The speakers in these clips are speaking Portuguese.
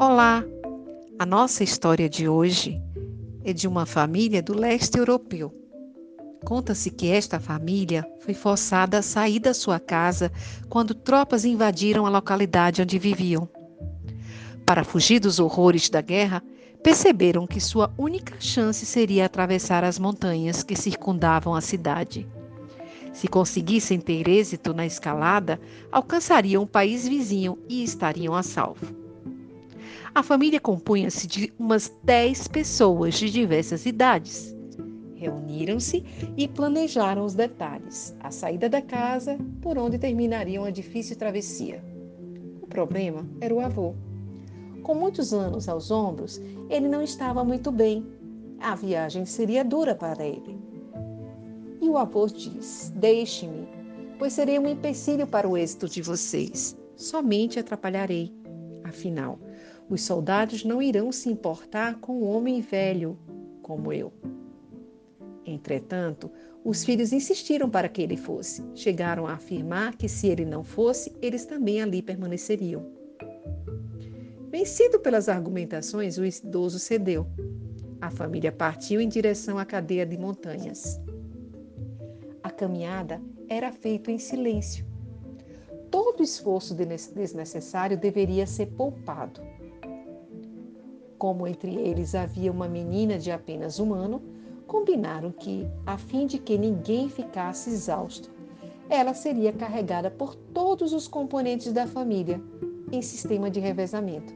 Olá! A nossa história de hoje é de uma família do leste europeu. Conta-se que esta família foi forçada a sair da sua casa quando tropas invadiram a localidade onde viviam. Para fugir dos horrores da guerra, perceberam que sua única chance seria atravessar as montanhas que circundavam a cidade. Se conseguissem ter êxito na escalada, alcançariam o país vizinho e estariam a salvo. A família compunha-se de umas 10 pessoas de diversas idades. Reuniram-se e planejaram os detalhes, a saída da casa, por onde terminariam a difícil travessia. O problema era o avô. Com muitos anos aos ombros, ele não estava muito bem. A viagem seria dura para ele. E o avô diz: Deixe-me, pois serei um empecilho para o êxito de vocês. Somente atrapalharei. Afinal, os soldados não irão se importar com um homem velho como eu. Entretanto, os filhos insistiram para que ele fosse. Chegaram a afirmar que se ele não fosse, eles também ali permaneceriam. Vencido pelas argumentações, o idoso cedeu. A família partiu em direção à cadeia de montanhas caminhada era feito em silêncio. Todo esforço desnecessário deveria ser poupado. Como entre eles havia uma menina de apenas um ano, combinaram que, a fim de que ninguém ficasse exausto, ela seria carregada por todos os componentes da família em sistema de revezamento.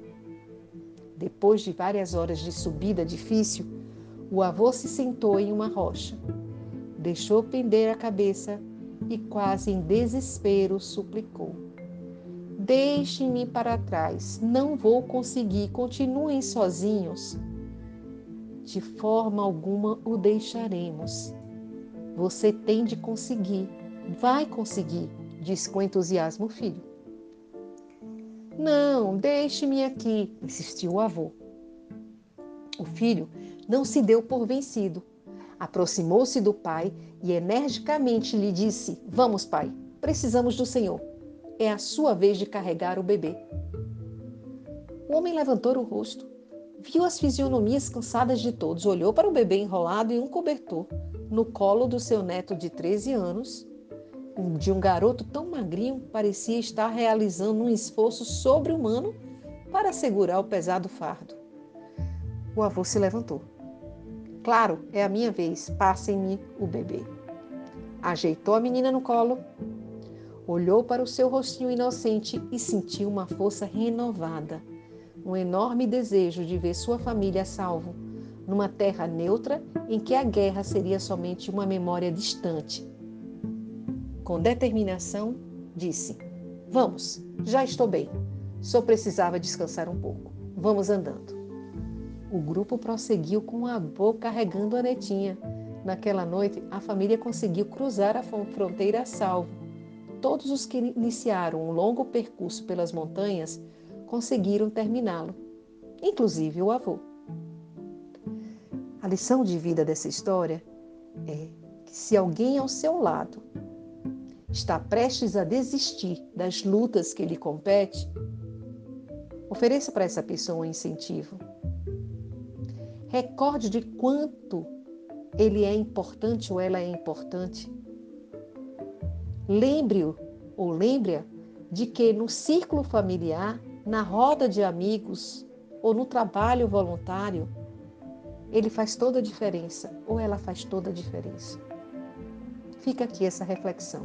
Depois de várias horas de subida difícil, o avô se sentou em uma rocha deixou pender a cabeça e, quase em desespero, suplicou: Deixem-me para trás, não vou conseguir, continuem sozinhos. De forma alguma o deixaremos. Você tem de conseguir, vai conseguir, disse com entusiasmo o filho. Não, deixe-me aqui, insistiu o avô. O filho não se deu por vencido Aproximou-se do pai e energicamente lhe disse: Vamos, pai, precisamos do Senhor. É a sua vez de carregar o bebê. O homem levantou o rosto, viu as fisionomias cansadas de todos, olhou para o bebê enrolado em um cobertor, no colo do seu neto de 13 anos. De um garoto tão magrinho, parecia estar realizando um esforço sobre-humano para segurar o pesado fardo. O avô se levantou. Claro, é a minha vez, passem-me o bebê. Ajeitou a menina no colo, olhou para o seu rostinho inocente e sentiu uma força renovada, um enorme desejo de ver sua família a salvo, numa terra neutra em que a guerra seria somente uma memória distante. Com determinação, disse: Vamos, já estou bem. Só precisava descansar um pouco. Vamos andando. O grupo prosseguiu com a avô carregando a netinha. Naquela noite, a família conseguiu cruzar a fronteira a salvo. Todos os que iniciaram um longo percurso pelas montanhas conseguiram terminá-lo, inclusive o avô. A lição de vida dessa história é que se alguém ao seu lado está prestes a desistir das lutas que lhe compete, ofereça para essa pessoa um incentivo Recorde de quanto ele é importante ou ela é importante. Lembre-o ou lembre-a de que no círculo familiar, na roda de amigos ou no trabalho voluntário, ele faz toda a diferença ou ela faz toda a diferença. Fica aqui essa reflexão.